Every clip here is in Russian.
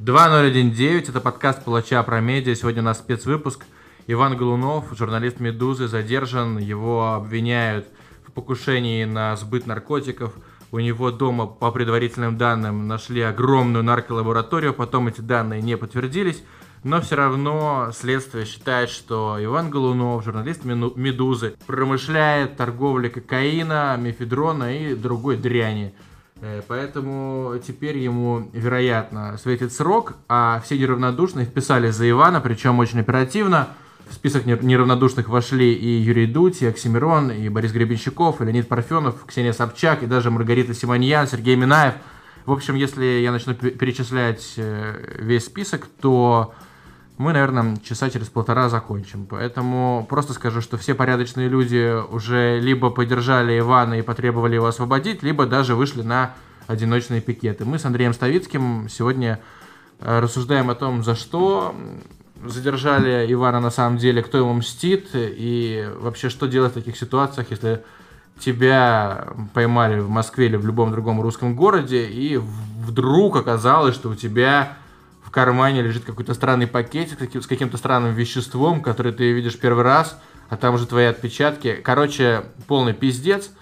2019, это подкаст «Палача про медиа». Сегодня у нас спецвыпуск. Иван Голунов, журналист «Медузы», задержан. Его обвиняют в покушении на сбыт наркотиков. У него дома, по предварительным данным, нашли огромную нарколабораторию. Потом эти данные не подтвердились. Но все равно следствие считает, что Иван Голунов, журналист «Медузы», промышляет торговлей кокаина, мефедрона и другой дряни – поэтому теперь ему, вероятно, светит срок, а все неравнодушные вписали за Ивана, причем очень оперативно. В список неравнодушных вошли и Юрий Дудь, и Оксимирон, и Борис Гребенщиков, и Леонид Парфенов, Ксения Собчак, и даже Маргарита Симоньян, Сергей Минаев. В общем, если я начну перечислять э, весь список, то мы, наверное, часа через полтора закончим. Поэтому просто скажу, что все порядочные люди уже либо поддержали Ивана и потребовали его освободить, либо даже вышли на одиночные пикеты. Мы с Андреем Ставицким сегодня э, рассуждаем о том, за что задержали Ивана на самом деле, кто ему мстит и вообще что делать в таких ситуациях, если тебя поймали в Москве или в любом другом русском городе, и вдруг оказалось, что у тебя в кармане лежит какой-то странный пакетик с каким-то странным веществом, который ты видишь первый раз, а там уже твои отпечатки. Короче, полный пиздец.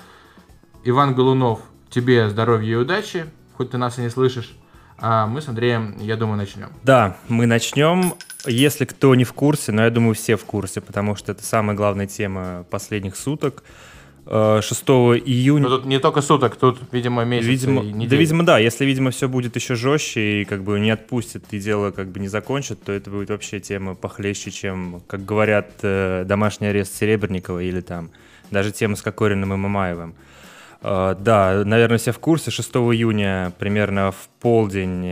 Иван Голунов, тебе здоровья и удачи, хоть ты нас и не слышишь. А мы с Андреем, я думаю, начнем. Да, мы начнем. Если кто не в курсе, но я думаю, все в курсе, потому что это самая главная тема последних суток – 6 июня. Но тут не только суток, тут, видимо, месяц видимо, Да, видимо, да. Если, видимо, все будет еще жестче и как бы не отпустят и дело как бы не закончат, то это будет вообще тема похлеще, чем, как говорят, э, домашний арест Серебренникова или там даже тема с Кокориным и Мамаевым. Uh, да, наверное, все в курсе. 6 июня примерно в полдень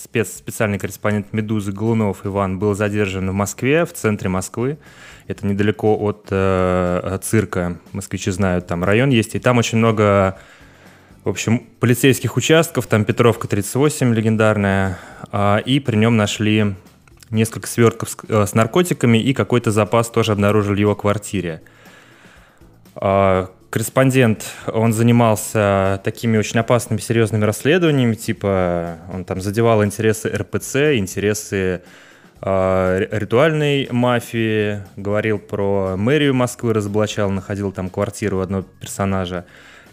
спец, специальный корреспондент «Медузы» Глунов Иван был задержан в Москве, в центре Москвы. Это недалеко от э, цирка, москвичи знают, там район есть, и там очень много, в общем, полицейских участков, там Петровка 38 легендарная, э, и при нем нашли несколько свертков с, э, с наркотиками. И какой-то запас тоже обнаружили в его квартире. Э, корреспондент, он занимался такими очень опасными, серьезными расследованиями, типа он там задевал интересы РПЦ, интересы э, ритуальной мафии, говорил про мэрию Москвы, разоблачал, находил там квартиру одного персонажа.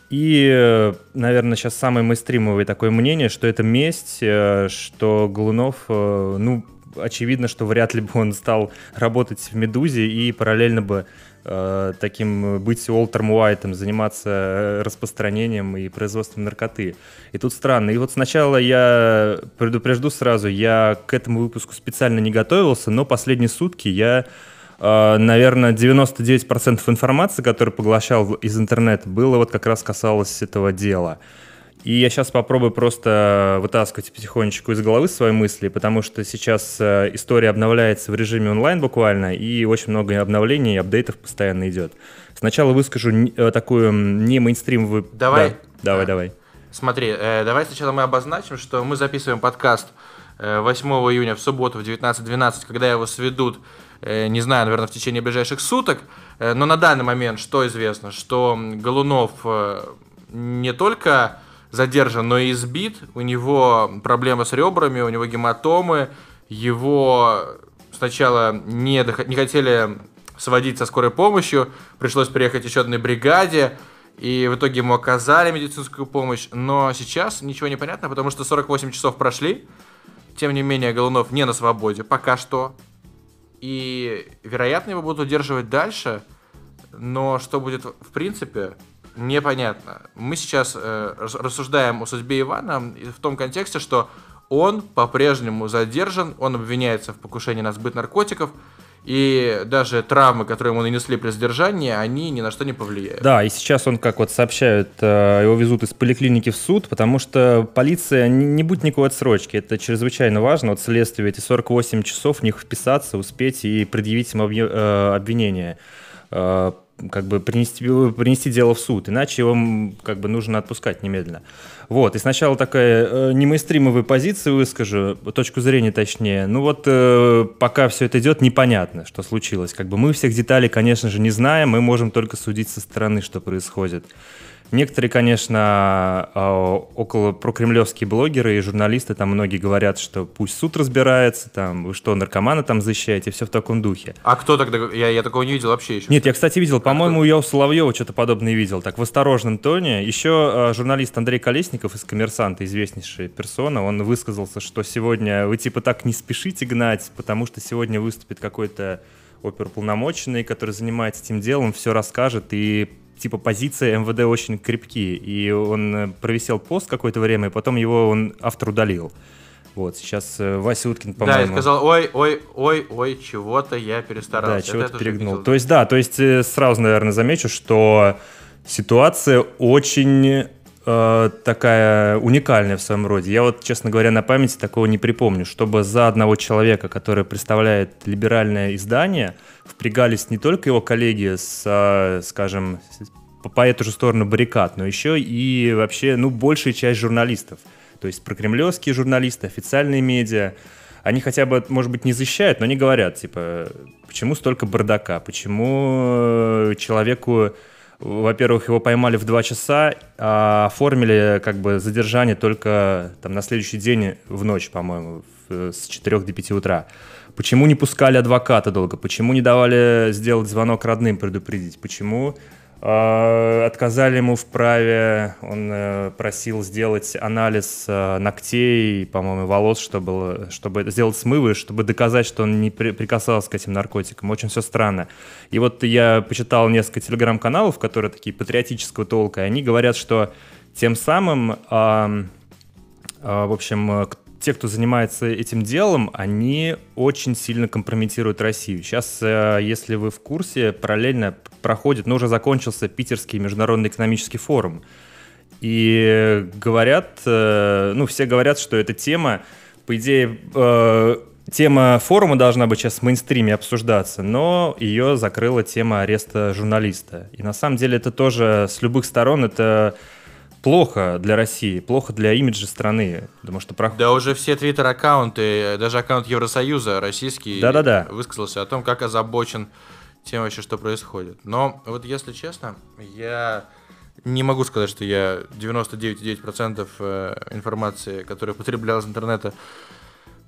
И, наверное, сейчас самое мейстримовое такое мнение, что это месть, э, что Голунов, э, ну, очевидно, что вряд ли бы он стал работать в «Медузе» и параллельно бы э, таким быть Уолтером Уайтом, заниматься э, распространением и производством наркоты. И тут странно. И вот сначала я предупрежду сразу, я к этому выпуску специально не готовился, но последние сутки я э, наверное, 99% информации, которую поглощал из интернета, было вот как раз касалось этого дела. И я сейчас попробую просто вытаскивать потихонечку из головы свои мысли, потому что сейчас э, история обновляется в режиме онлайн буквально, и очень много обновлений и апдейтов постоянно идет. Сначала выскажу э, такую не мейнстримовую... Давай. Да, давай, давай. Смотри, э, давай сначала мы обозначим, что мы записываем подкаст 8 июня в субботу в 19.12, когда его сведут, не знаю, наверное, в течение ближайших суток. Но на данный момент что известно? Что Голунов не только задержан, но избит. У него проблемы с ребрами, у него гематомы. Его сначала не, не хотели сводить со скорой помощью, пришлось приехать еще одной бригаде, и в итоге ему оказали медицинскую помощь, но сейчас ничего не понятно, потому что 48 часов прошли, тем не менее Голунов не на свободе, пока что, и вероятно его будут удерживать дальше, но что будет в принципе, непонятно. Мы сейчас э, рассуждаем о судьбе Ивана в том контексте, что он по-прежнему задержан, он обвиняется в покушении на сбыт наркотиков, и даже травмы, которые ему нанесли при задержании, они ни на что не повлияют. Да, и сейчас он, как вот сообщают, э, его везут из поликлиники в суд, потому что полиция, не, будет никакой отсрочки, это чрезвычайно важно, вот следствие, эти 48 часов в них вписаться, успеть и предъявить им э, обвинение э, как бы принести, принести дело в суд, иначе его как бы нужно отпускать немедленно. Вот, и сначала такая э, не мейнстримовая позиция выскажу, точку зрения точнее. Ну вот э, пока все это идет, непонятно, что случилось. Как бы мы всех деталей, конечно же, не знаем, мы можем только судить со стороны, что происходит. Некоторые, конечно, а, около прокремлевские блогеры и журналисты, там многие говорят, что пусть суд разбирается, там, вы что, наркомана там защищаете, все в таком духе. А кто тогда? Я, я такого не видел вообще еще. Нет, я, кстати, видел, по-моему, я у Соловьева что-то подобное видел, так в осторожном тоне. Еще а, журналист Андрей Колесников из «Коммерсанта», известнейшая персона, он высказался, что сегодня вы типа так не спешите гнать, потому что сегодня выступит какой-то оперуполномоченный, который занимается этим делом, все расскажет и типа позиции МВД очень крепкие, и он э, провисел пост какое-то время, и потом его он автор удалил. Вот, сейчас э, Вася Уткин, по-моему... Да, я сказал, ой, ой, ой, ой, чего-то я перестарался. Да, чего-то перегнул. То есть, да, то есть э, сразу, наверное, замечу, что ситуация очень э, такая уникальная в своем роде. Я вот, честно говоря, на памяти такого не припомню, чтобы за одного человека, который представляет либеральное издание, впрягались не только его коллеги с, э, скажем, по эту же сторону баррикад, но еще и вообще, ну, большая часть журналистов. То есть прокремлевские журналисты, официальные медиа, они хотя бы, может быть, не защищают, но они говорят, типа, почему столько бардака, почему э, человеку во-первых, его поймали в 2 часа, а оформили как бы задержание только там на следующий день в ночь, по-моему, с 4 до 5 утра. Почему не пускали адвоката долго? Почему не давали сделать звонок родным, предупредить? Почему отказали ему в праве, он э, просил сделать анализ э, ногтей, по-моему, волос, чтобы, чтобы сделать смывы, чтобы доказать, что он не прикасался к этим наркотикам. Очень все странно. И вот я почитал несколько телеграм-каналов, которые такие патриотического толка, и они говорят, что тем самым, в общем, те, кто занимается этим делом, они очень сильно компрометируют Россию. Сейчас, э, если вы в курсе, параллельно проходит, но ну, уже закончился Питерский международный экономический форум. И говорят, э, ну, все говорят, что эта тема, по идее, э, тема форума должна быть сейчас в мейнстриме обсуждаться, но ее закрыла тема ареста журналиста. И на самом деле это тоже с любых сторон это плохо для России, плохо для имиджа страны, потому что проход... Да уже все твиттер-аккаунты, даже аккаунт Евросоюза российский да -да -да. высказался о том, как озабочен тем вообще, что происходит. Но вот если честно, я не могу сказать, что я 99,9% э, информации, которая потребляла из интернета,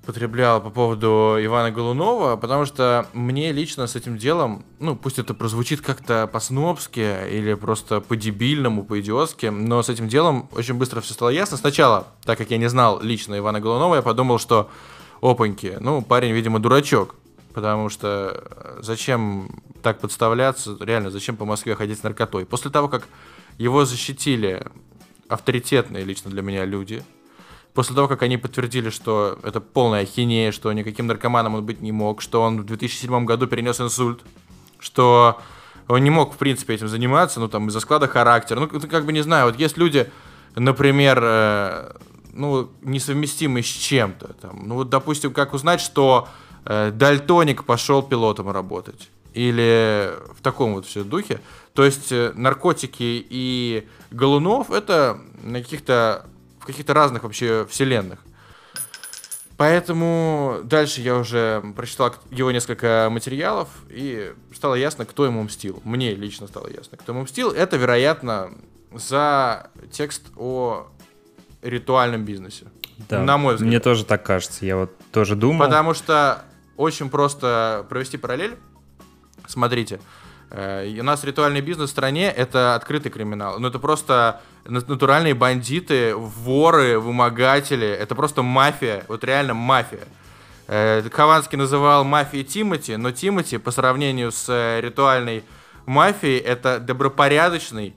потреблял по поводу Ивана Голунова, потому что мне лично с этим делом, ну, пусть это прозвучит как-то по-снобски или просто по-дебильному, по-идиотски, но с этим делом очень быстро все стало ясно. Сначала, так как я не знал лично Ивана Голунова, я подумал, что опаньки, ну, парень, видимо, дурачок, потому что зачем так подставляться, реально, зачем по Москве ходить с наркотой? После того, как его защитили авторитетные лично для меня люди, после того, как они подтвердили, что это полная ахинея, что никаким наркоманом он быть не мог, что он в 2007 году перенес инсульт, что он не мог, в принципе, этим заниматься, ну, там, из-за склада характера. Ну, как бы, не знаю, вот есть люди, например, э, ну, несовместимые с чем-то. Там, ну, вот, допустим, как узнать, что э, дальтоник пошел пилотом работать. Или в таком вот все духе. То есть э, наркотики и Голунов это на каких-то каких-то разных вообще вселенных. Поэтому дальше я уже прочитал его несколько материалов, и стало ясно, кто ему мстил. Мне лично стало ясно, кто ему мстил. Это, вероятно, за текст о ритуальном бизнесе. Да, на мой взгляд. Мне тоже так кажется, я вот тоже думал. Потому что очень просто провести параллель. Смотрите, э, у нас ритуальный бизнес в стране это открытый криминал. Ну, это просто натуральные бандиты, воры, вымогатели. Это просто мафия. Вот реально мафия. Э, Хованский называл мафией Тимати, но Тимати по сравнению с э, ритуальной мафией это добропорядочный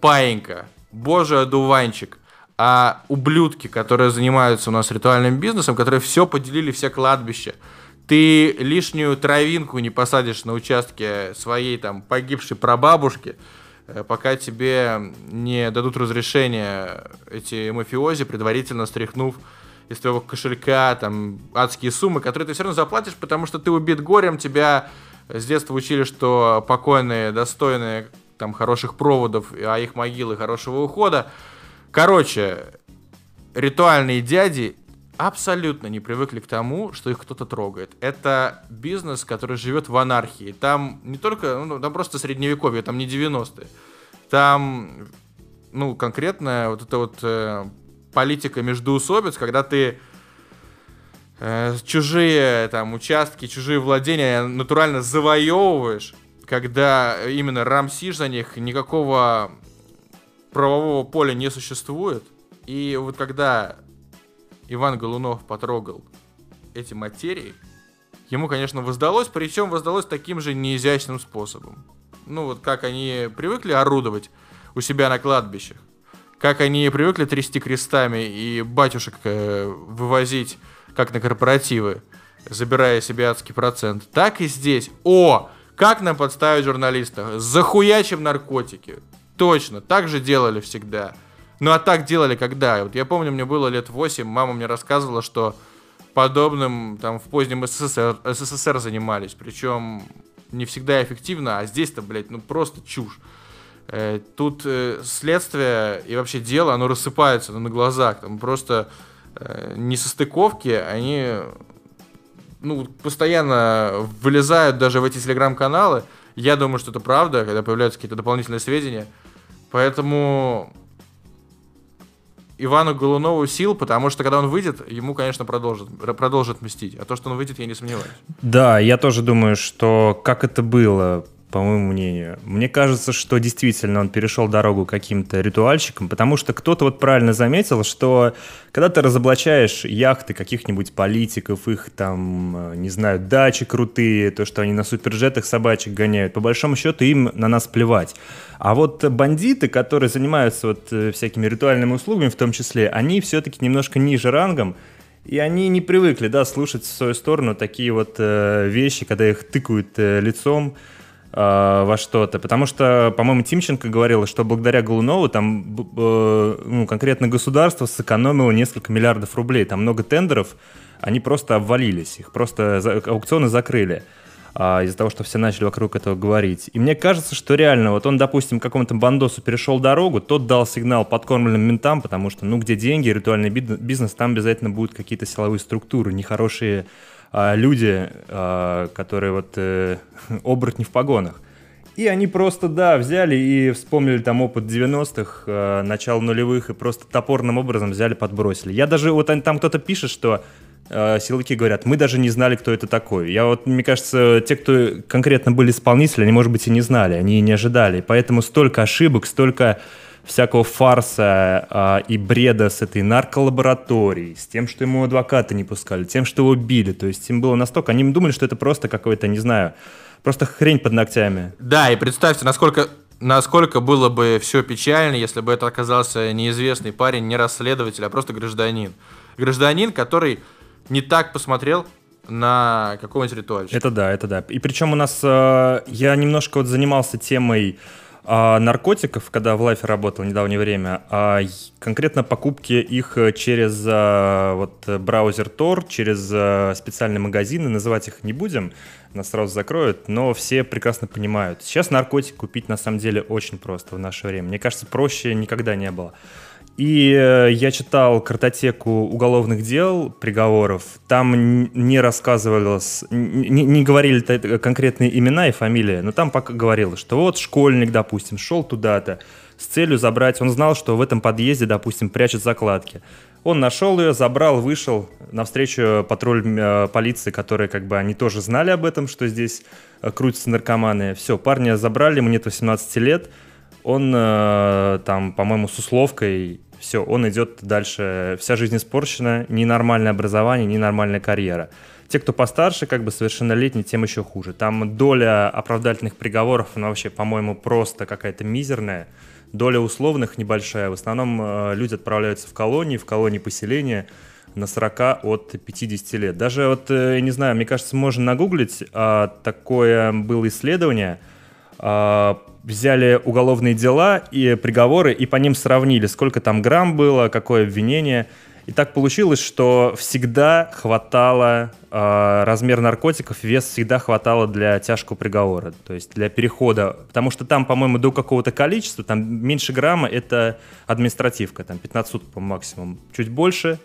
паинька, божий одуванчик а ублюдки, которые занимаются у нас ритуальным бизнесом, которые все поделили, все кладбища. Ты лишнюю травинку не посадишь на участке своей там погибшей прабабушки, э, пока тебе не дадут разрешение эти мафиози, предварительно стряхнув из твоего кошелька там адские суммы, которые ты все равно заплатишь, потому что ты убит горем, тебя с детства учили, что покойные достойны там хороших проводов, а их могилы хорошего ухода. Короче, ритуальные дяди абсолютно не привыкли к тому, что их кто-то трогает. Это бизнес, который живет в анархии. Там не только, ну, там просто средневековье, там не 90-е. Там ну, конкретно вот эта вот э, политика междоусобиц, когда ты э, чужие там участки, чужие владения натурально завоевываешь, когда именно рамсишь за них, никакого правового поля не существует. И вот когда Иван Голунов потрогал эти материи, ему, конечно, воздалось, причем воздалось таким же неизящным способом. Ну вот как они привыкли орудовать у себя на кладбищах, как они привыкли трясти крестами и батюшек э, вывозить как на корпоративы, забирая себе адский процент, так и здесь. О, как нам подставить журналиста? Захуячим наркотики. Точно, так же делали всегда. Ну а так делали когда? Вот я помню, мне было лет 8, мама мне рассказывала, что подобным там в позднем СССР, СССР занимались. Причем не всегда эффективно, а здесь-то, блядь, ну просто чушь. Э, тут э, следствие и вообще дело, оно рассыпается ну, на глазах. Там просто э, несостыковки, они ну, постоянно вылезают даже в эти телеграм-каналы. Я думаю, что это правда, когда появляются какие-то дополнительные сведения. Поэтому Ивану Голунову сил, потому что когда он выйдет, ему, конечно, продолжит, продолжит мстить. А то, что он выйдет, я не сомневаюсь. Да, я тоже думаю, что как это было по моему мнению. Мне кажется, что действительно он перешел дорогу каким-то ритуальщикам, потому что кто-то вот правильно заметил, что когда ты разоблачаешь яхты каких-нибудь политиков, их там, э, не знаю, дачи крутые, то, что они на суперджетах собачек гоняют, по большому счету им на нас плевать. А вот бандиты, которые занимаются вот э, всякими ритуальными услугами в том числе, они все-таки немножко ниже рангом, и они не привыкли, да, слушать в свою сторону такие вот э, вещи, когда их тыкают э, лицом, Э, во что-то. Потому что, по-моему, Тимченко говорил, что благодаря Голунову там ну, конкретно государство сэкономило несколько миллиардов рублей. Там много тендеров, они просто обвалились, их просто аукционы закрыли а, из-за того, что все начали вокруг этого говорить. И мне кажется, что реально, вот он, допустим, какому-то бандосу перешел дорогу, тот дал сигнал подкормленным ментам, потому что, ну, где деньги, ритуальный бизнес, там обязательно будут какие-то силовые структуры, нехорошие а, люди, а, которые вот э, оборотни в погонах. И они просто, да, взяли и вспомнили там опыт 90-х, э, начало нулевых, и просто топорным образом взяли, подбросили. Я даже, вот там кто-то пишет, что силовики говорят, мы даже не знали, кто это такой. Я вот, мне кажется, те, кто конкретно были исполнители, они, может быть, и не знали, они и не ожидали. Поэтому столько ошибок, столько всякого фарса а, и бреда с этой нарколабораторией, с тем, что ему адвоката не пускали, тем, что его били. То есть им было настолько... Они думали, что это просто какой-то, не знаю, просто хрень под ногтями. Да, и представьте, насколько насколько было бы все печально, если бы это оказался неизвестный парень, не расследователь, а просто гражданин. Гражданин, который не так посмотрел на какого-нибудь ритуальщика. Это да, это да. И причем у нас... Э, я немножко вот занимался темой а, наркотиков, когда в Лайфе работал в недавнее время, а конкретно покупки их через а, вот, браузер Tor, через а, специальные магазины, называть их не будем, нас сразу закроют, но все прекрасно понимают. Сейчас наркотик купить на самом деле очень просто в наше время. Мне кажется, проще никогда не было. И э, я читал картотеку уголовных дел, приговоров. Там не рассказывалось, не, не говорили конкретные имена и фамилии, но там пока говорилось, что вот школьник, допустим, шел туда-то с целью забрать. Он знал, что в этом подъезде, допустим, прячут закладки. Он нашел ее, забрал, вышел навстречу патруль э, полиции, которые как бы они тоже знали об этом, что здесь э, крутятся наркоманы. Все, парня забрали, ему нет 18 лет. Он там, по-моему, с условкой все, он идет дальше, вся жизнь испорчена, ни нормальное образование, ни нормальная карьера. Те, кто постарше, как бы совершеннолетние, тем еще хуже. Там доля оправдательных приговоров, она вообще, по-моему, просто какая-то мизерная. Доля условных небольшая. В основном э, люди отправляются в колонии, в колонии поселения на 40 от 50 лет. Даже вот, э, я не знаю, мне кажется, можно нагуглить, э, такое было исследование – а, взяли уголовные дела и приговоры и по ним сравнили, сколько там грамм было, какое обвинение. И так получилось, что всегда хватало э, размер наркотиков, вес всегда хватало для тяжкого приговора, то есть для перехода. Потому что там, по-моему, до какого-то количества, там меньше грамма это административка, там 15 суток по максимуму. Чуть больше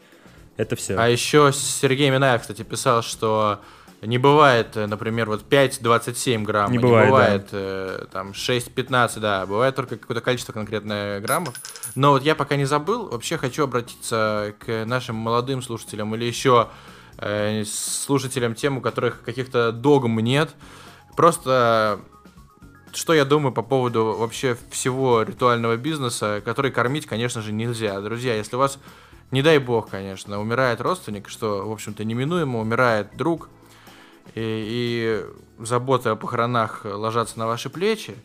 это все. А еще Сергей Минаев, кстати, писал, что Не бывает, э, например, вот 5,27 грамм. Не бывает, не бывает да. там 6,15, да. Бывает только какое-то количество конкретное граммов. Но вот я пока не забыл, вообще хочу обратиться к нашим молодым слушателям или еще э, слушателям тем, у которых каких-то догм нет. Просто что я думаю по поводу вообще всего ритуального бизнеса, который кормить, конечно же, нельзя. Друзья, если у вас, не дай бог, конечно, умирает родственник, что, в общем-то, неминуемо, умирает друг, и, и заботы о похоронах ложатся на ваши плечи,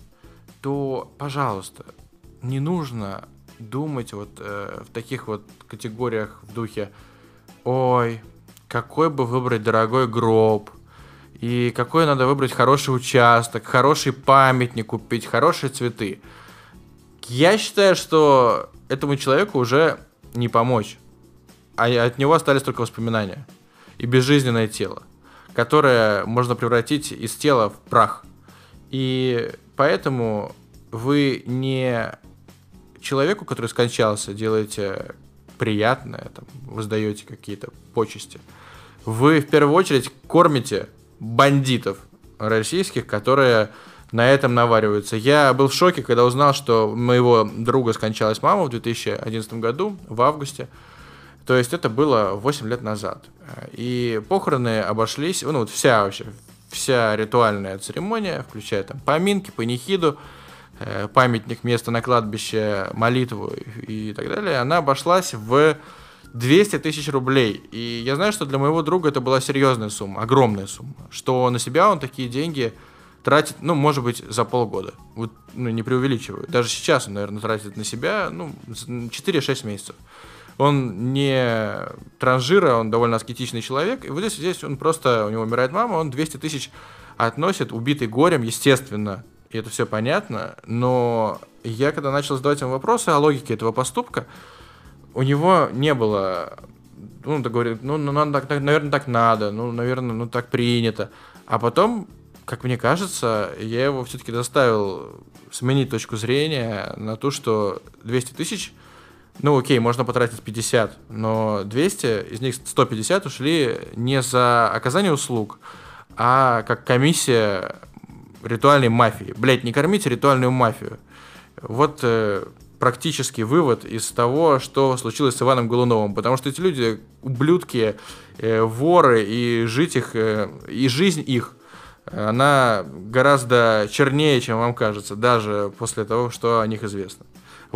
то, пожалуйста, не нужно думать вот э, в таких вот категориях в духе «Ой, какой бы выбрать дорогой гроб», и какой надо выбрать хороший участок, хороший памятник купить, хорошие цветы. Я считаю, что этому человеку уже не помочь. А от него остались только воспоминания. И безжизненное тело, которое можно превратить из тела в прах. И поэтому вы не человеку, который скончался, делаете приятное, там, воздаете какие-то почести. Вы в первую очередь кормите бандитов российских, которые на этом навариваются. Я был в шоке, когда узнал, что моего друга скончалась мама в 2011 году, в августе. То есть это было 8 лет назад. И похороны обошлись, ну вот вся вообще, вся ритуальная церемония, включая там поминки, панихиду, э, памятник, место на кладбище, молитву и так далее, она обошлась в 200 тысяч рублей. И я знаю, что для моего друга это была серьезная сумма, огромная сумма. Что на себя он такие деньги тратит, ну, может быть, за полгода. Вот, ну, не преувеличиваю. Даже сейчас он, наверное, тратит на себя, ну, 4-6 месяцев. Он не транжира, он довольно аскетичный человек. И вот здесь, здесь он просто, у него умирает мама, он 200 тысяч относит, убитый горем, естественно, и это все понятно. Но я, когда начал задавать ему вопросы о логике этого поступка, у него не было, ну, да говорит, ну, ну надо, так, наверное, так надо, ну, наверное, ну, так принято. А потом, как мне кажется, я его все-таки заставил сменить точку зрения на то, что 200 тысяч, ну, окей, можно потратить 50, но 200, из них 150 ушли не за оказание услуг, а как комиссия ритуальной мафии. Блять, не кормите ритуальную мафию. Вот э, практический вывод из того, что случилось с Иваном Голуновым, потому что эти люди ублюдки, э, воры, и жить их, э, и жизнь их, она гораздо чернее, чем вам кажется, даже после того, что о них известно.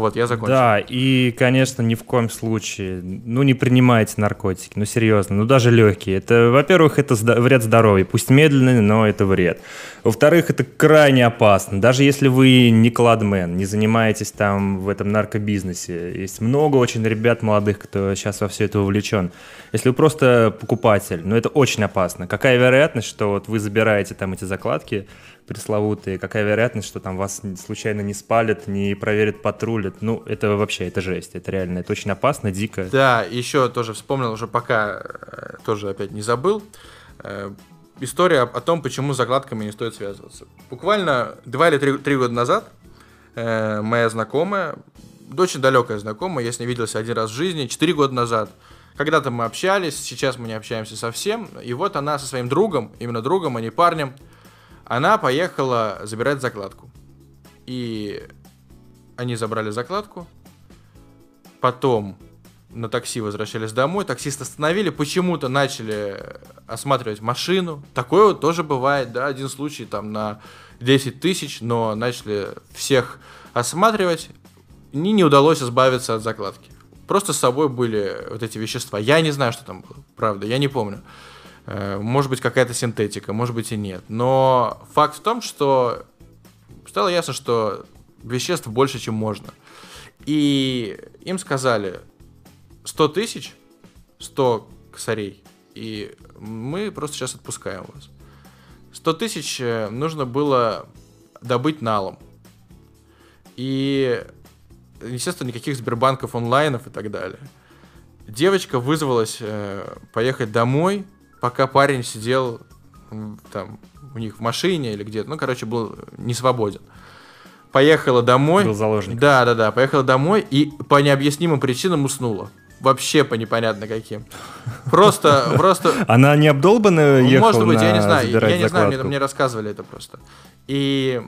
Вот, я закончил. Да, и, конечно, ни в коем случае, ну, не принимайте наркотики, ну, серьезно, ну, даже легкие. Это, во-первых, это вред здоровью, пусть медленный, но это вред. Во-вторых, это крайне опасно. Даже если вы не кладмен, не занимаетесь там в этом наркобизнесе, есть много очень ребят молодых, кто сейчас во все это увлечен. Если вы просто покупатель, ну, это очень опасно. Какая вероятность, что вот вы забираете там эти закладки, пресловутые, какая вероятность, что там вас случайно не спалят, не проверят, патрулят. Ну, это вообще, это жесть, это реально, это очень опасно, дико. Да, еще тоже вспомнил, уже пока э, тоже опять не забыл. Э, история о том, почему с закладками не стоит связываться. Буквально два или три, три года назад э, моя знакомая, очень далекая знакомая, я с ней виделся один раз в жизни, четыре года назад, когда-то мы общались, сейчас мы не общаемся совсем, и вот она со своим другом, именно другом, а не парнем, она поехала забирать закладку. И они забрали закладку. Потом на такси возвращались домой, таксист остановили, почему-то начали осматривать машину. Такое вот тоже бывает, да, один случай там на 10 тысяч, но начали всех осматривать, и не удалось избавиться от закладки. Просто с собой были вот эти вещества. Я не знаю, что там было, правда, я не помню. Э, может быть, какая-то синтетика, может быть и нет. Но факт в том, что стало ясно, что веществ больше, чем можно. И им сказали 100 тысяч, 100 косарей, и мы просто сейчас отпускаем вас. 100 тысяч э, нужно было добыть налом. И, естественно, никаких Сбербанков онлайнов и так далее. Девочка вызвалась э, поехать домой, пока парень сидел там у них в машине или где-то, ну, короче, был не свободен. Поехала домой. Был заложник. Да, да, да, поехала домой и по необъяснимым причинам уснула. вообще по непонятно каким. Просто, просто... Она не обдолбанная ехала Может быть, я не знаю, я не знаю, мне, мне рассказывали это просто. И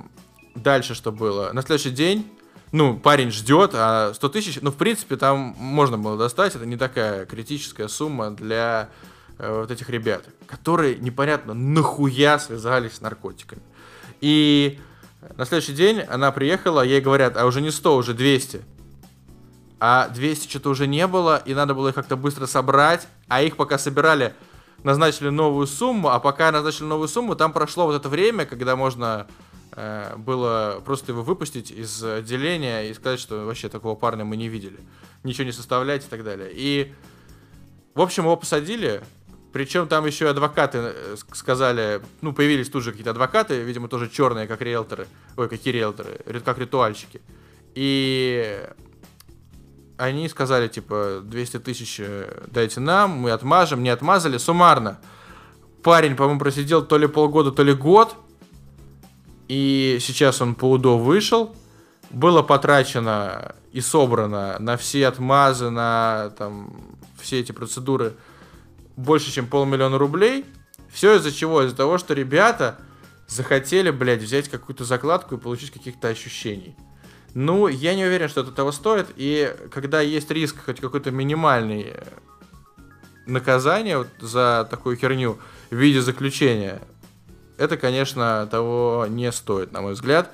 дальше что было? На следующий день, ну, парень ждет, а 100 тысяч, ну, в принципе, там можно было достать, это не такая критическая сумма для э, вот этих ребят, которые непонятно нахуя связались с наркотиками. И на следующий день она приехала, ей говорят, а уже не 100, уже 200. А 200 что-то уже не было, и надо было их как-то быстро собрать, а их пока собирали, назначили новую сумму, а пока назначили новую сумму, там прошло вот это время, когда можно э, было просто его выпустить из отделения и сказать, что вообще такого парня мы не видели. Ничего не составлять и так далее. И, в общем, его посадили, причем там еще адвокаты э, сказали, ну, появились тут же какие-то адвокаты, видимо, тоже черные, как риэлторы. Ой, какие риэлторы, как ритуальщики. И они сказали, типа, 200 тысяч э, дайте нам, мы отмажем, не отмазали, суммарно. Парень, по-моему, просидел то ли полгода, то ли год, и сейчас он по УДО вышел, было потрачено и собрано на все отмазы, на там, все эти процедуры больше, чем полмиллиона рублей. Все из-за чего? Из-за того, что ребята захотели, блядь, взять какую-то закладку и получить каких-то ощущений. Ну, я не уверен, что это того стоит. И когда есть риск хоть какой-то минимальный э, наказание вот за такую херню в виде заключения, это, конечно, того не стоит, на мой взгляд.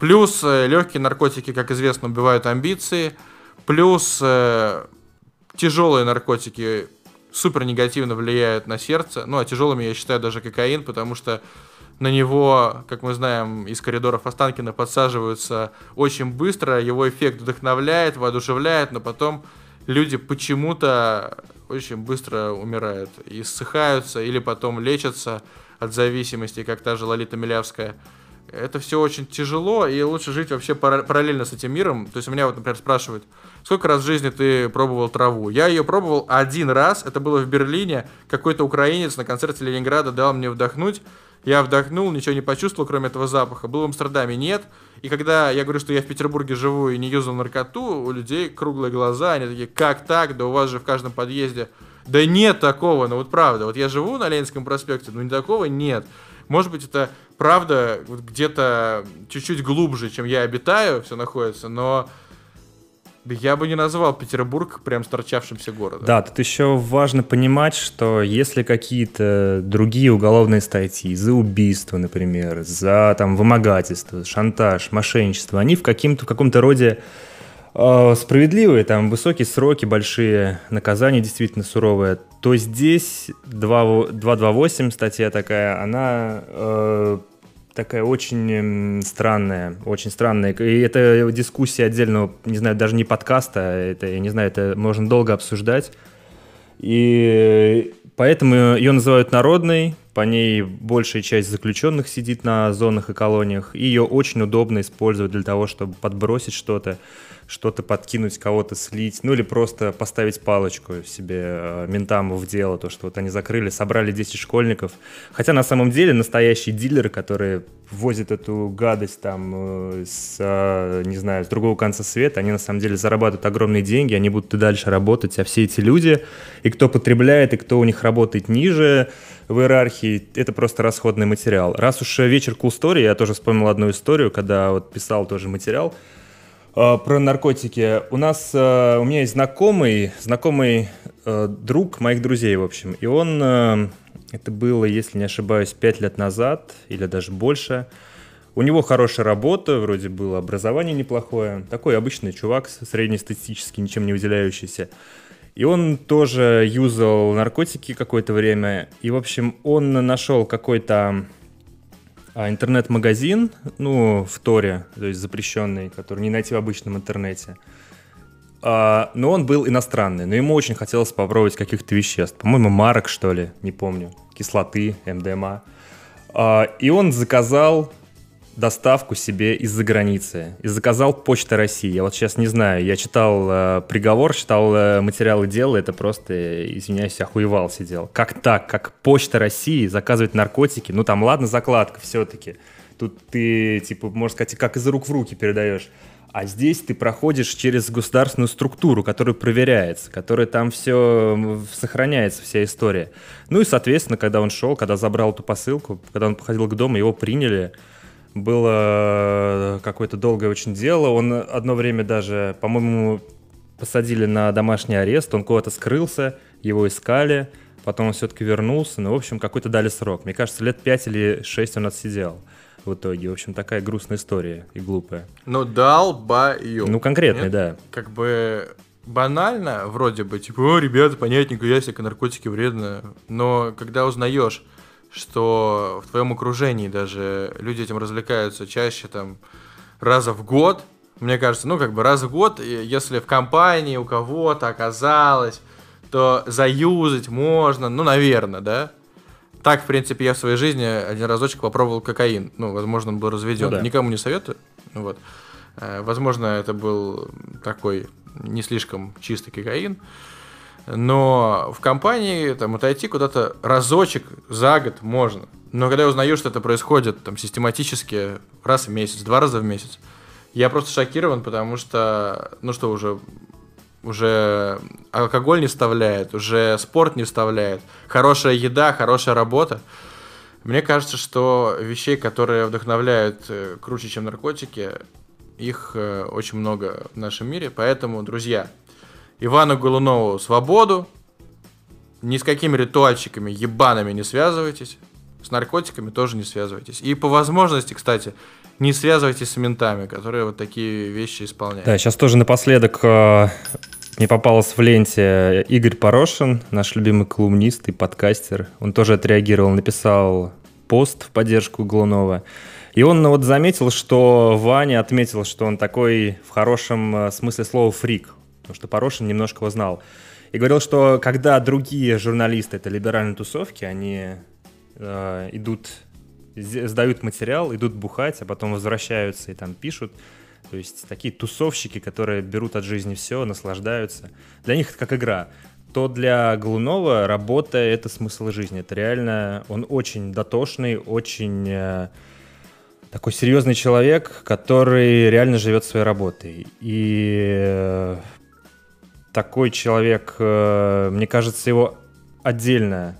Плюс э, легкие наркотики, как известно, убивают амбиции. Плюс э, тяжелые наркотики супер негативно влияют на сердце. Ну, а тяжелыми я считаю даже кокаин, потому что на него, как мы знаем, из коридоров Останкина подсаживаются очень быстро, его эффект вдохновляет, воодушевляет, но потом люди почему-то очень быстро умирают и ссыхаются, или потом лечатся от зависимости, как та же Лолита Милявская. Это все очень тяжело, и лучше жить вообще параллельно с этим миром. То есть у меня вот, например, спрашивают, сколько раз в жизни ты пробовал траву? Я ее пробовал один раз, это было в Берлине, какой-то украинец на концерте Ленинграда дал мне вдохнуть, я вдохнул, ничего не почувствовал, кроме этого запаха. Был в Амстердаме, нет. И когда я говорю, что я в Петербурге живу и не юзал наркоту, у людей круглые глаза, они такие, как так? Да у вас же в каждом подъезде. Да нет такого, ну вот правда. Вот я живу на Ленинском проспекте, но ни такого нет. Может быть, это правда вот где-то чуть-чуть глубже, чем я обитаю, все находится, но я бы не назвал Петербург прям сторчавшимся городом. Да, тут еще важно понимать, что если какие-то другие уголовные статьи за убийство, например, за там вымогательство, шантаж, мошенничество, они в, каким-то, в каком-то роде э, справедливые, там высокие сроки, большие, наказания действительно суровые, то здесь 2, 228 статья такая, она э, такая очень странная, очень странная. И это дискуссия отдельного, не знаю, даже не подкаста, это, я не знаю, это можно долго обсуждать. И поэтому ее называют народной, по ней большая часть заключенных сидит на зонах и колониях, и ее очень удобно использовать для того, чтобы подбросить что-то что-то подкинуть, кого-то слить, ну или просто поставить палочку себе э, ментам в дело, то, что вот они закрыли, собрали 10 школьников. Хотя на самом деле настоящие дилеры, которые возят эту гадость там э, с, э, не знаю, с другого конца света, они на самом деле зарабатывают огромные деньги, они будут и дальше работать, а все эти люди, и кто потребляет, и кто у них работает ниже в иерархии, это просто расходный материал. Раз уж вечер Cool Story, я тоже вспомнил одну историю, когда вот писал тоже материал, Э, про наркотики. У нас, э, у меня есть знакомый, знакомый э, друг моих друзей, в общем, и он, это было, если не ошибаюсь, пять лет назад или даже больше. У него хорошая работа, вроде было образование неплохое. Такой обычный чувак, среднестатистический, ничем не выделяющийся. И он тоже юзал наркотики какое-то время. И, в общем, он нашел какой-то а интернет-магазин, ну, в Торе, то есть запрещенный, который не найти в обычном интернете. А, но он был иностранный, но ему очень хотелось попробовать каких-то веществ. По-моему, марок, что ли, не помню, кислоты, МДМА. А, и он заказал доставку себе из-за границы. И заказал Почта России. Я вот сейчас не знаю, я читал э, приговор, читал э, материалы дела, это просто, извиняюсь, охуевал сидел. Как так? Как Почта России заказывает наркотики? Ну там, ладно, закладка все-таки. Тут ты, типа, можно сказать, как из рук в руки передаешь. А здесь ты проходишь через государственную структуру, которая проверяется, которая там все сохраняется, вся история. Ну и, соответственно, когда он шел, когда забрал эту посылку, когда он походил к дому, его приняли, было какое-то долгое очень дело. Он одно время даже, по-моему, посадили на домашний арест, он куда-то скрылся, его искали, потом он все-таки вернулся, ну, в общем, какой-то дали срок. Мне кажется, лет пять или шесть он отсидел в итоге. В общем, такая грустная история и глупая. Ну, долбаю. Ну, конкретный, да. Как бы банально, вроде бы, типа, о, ребята, понятненько, ясика, наркотики вредно. Но когда узнаешь, что в твоем окружении даже люди этим развлекаются чаще там раза в год, мне кажется, ну как бы раз в год, если в компании у кого-то оказалось, то заюзать можно, ну, наверное, да? Так, в принципе, я в своей жизни один разочек попробовал кокаин. Ну, возможно, он был разведен. Ну, да. Никому не советую. Вот. Э, возможно, это был такой не слишком чистый кокаин. Но в компании там отойти куда-то разочек за год можно. Но когда я узнаю, что это происходит там систематически раз в месяц, два раза в месяц, я просто шокирован, потому что, ну что, уже уже алкоголь не вставляет, уже спорт не вставляет, хорошая еда, хорошая работа. Мне кажется, что вещей, которые вдохновляют э, круче, чем наркотики, их э, очень много в нашем мире. Поэтому, друзья, Ивану Голунову свободу, ни с какими ритуальщиками ебаными не связывайтесь, с наркотиками тоже не связывайтесь. И по возможности, кстати, не связывайтесь с ментами, которые вот такие вещи исполняют. Да, сейчас тоже напоследок э, мне попалось в ленте Игорь Порошин, наш любимый колумнист и подкастер. Он тоже отреагировал, написал пост в поддержку Глунова. И он ну, вот заметил, что Ваня отметил, что он такой в хорошем э, смысле слова фрик, потому что Порошин немножко его знал. И говорил, что когда другие журналисты это либеральные тусовки, они э, идут сдают материал, идут бухать, а потом возвращаются и там пишут. То есть такие тусовщики, которые берут от жизни все, наслаждаются. Для них это как игра. То для Глунова работа — это смысл жизни. Это реально... Он очень дотошный, очень э, такой серьезный человек, который реально живет своей работой. И э, такой человек, э, мне кажется, его отдельно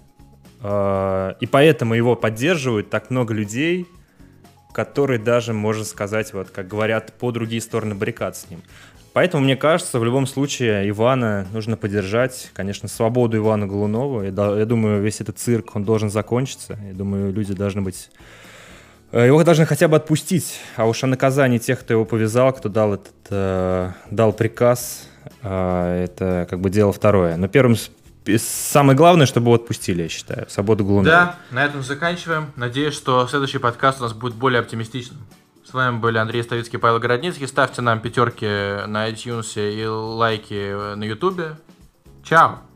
а, и поэтому его поддерживают так много людей, которые даже, можно сказать, вот как говорят, по другие стороны баррикад с ним. Поэтому, мне кажется, в любом случае Ивана нужно поддержать. Конечно, свободу Ивана Голунова. Я, я думаю, весь этот цирк, он должен закончиться. Я думаю, люди должны быть... Э, его должны хотя бы отпустить. А уж о наказании тех, кто его повязал, кто дал этот, э, дал приказ, э, это как бы дело второе. Но первым самое главное, чтобы его отпустили, я считаю. Свободу Глунова. Да, на этом заканчиваем. Надеюсь, что следующий подкаст у нас будет более оптимистичным. С вами были Андрей Ставицкий, Павел Городницкий. Ставьте нам пятерки на iTunes и лайки на YouTube. Чао!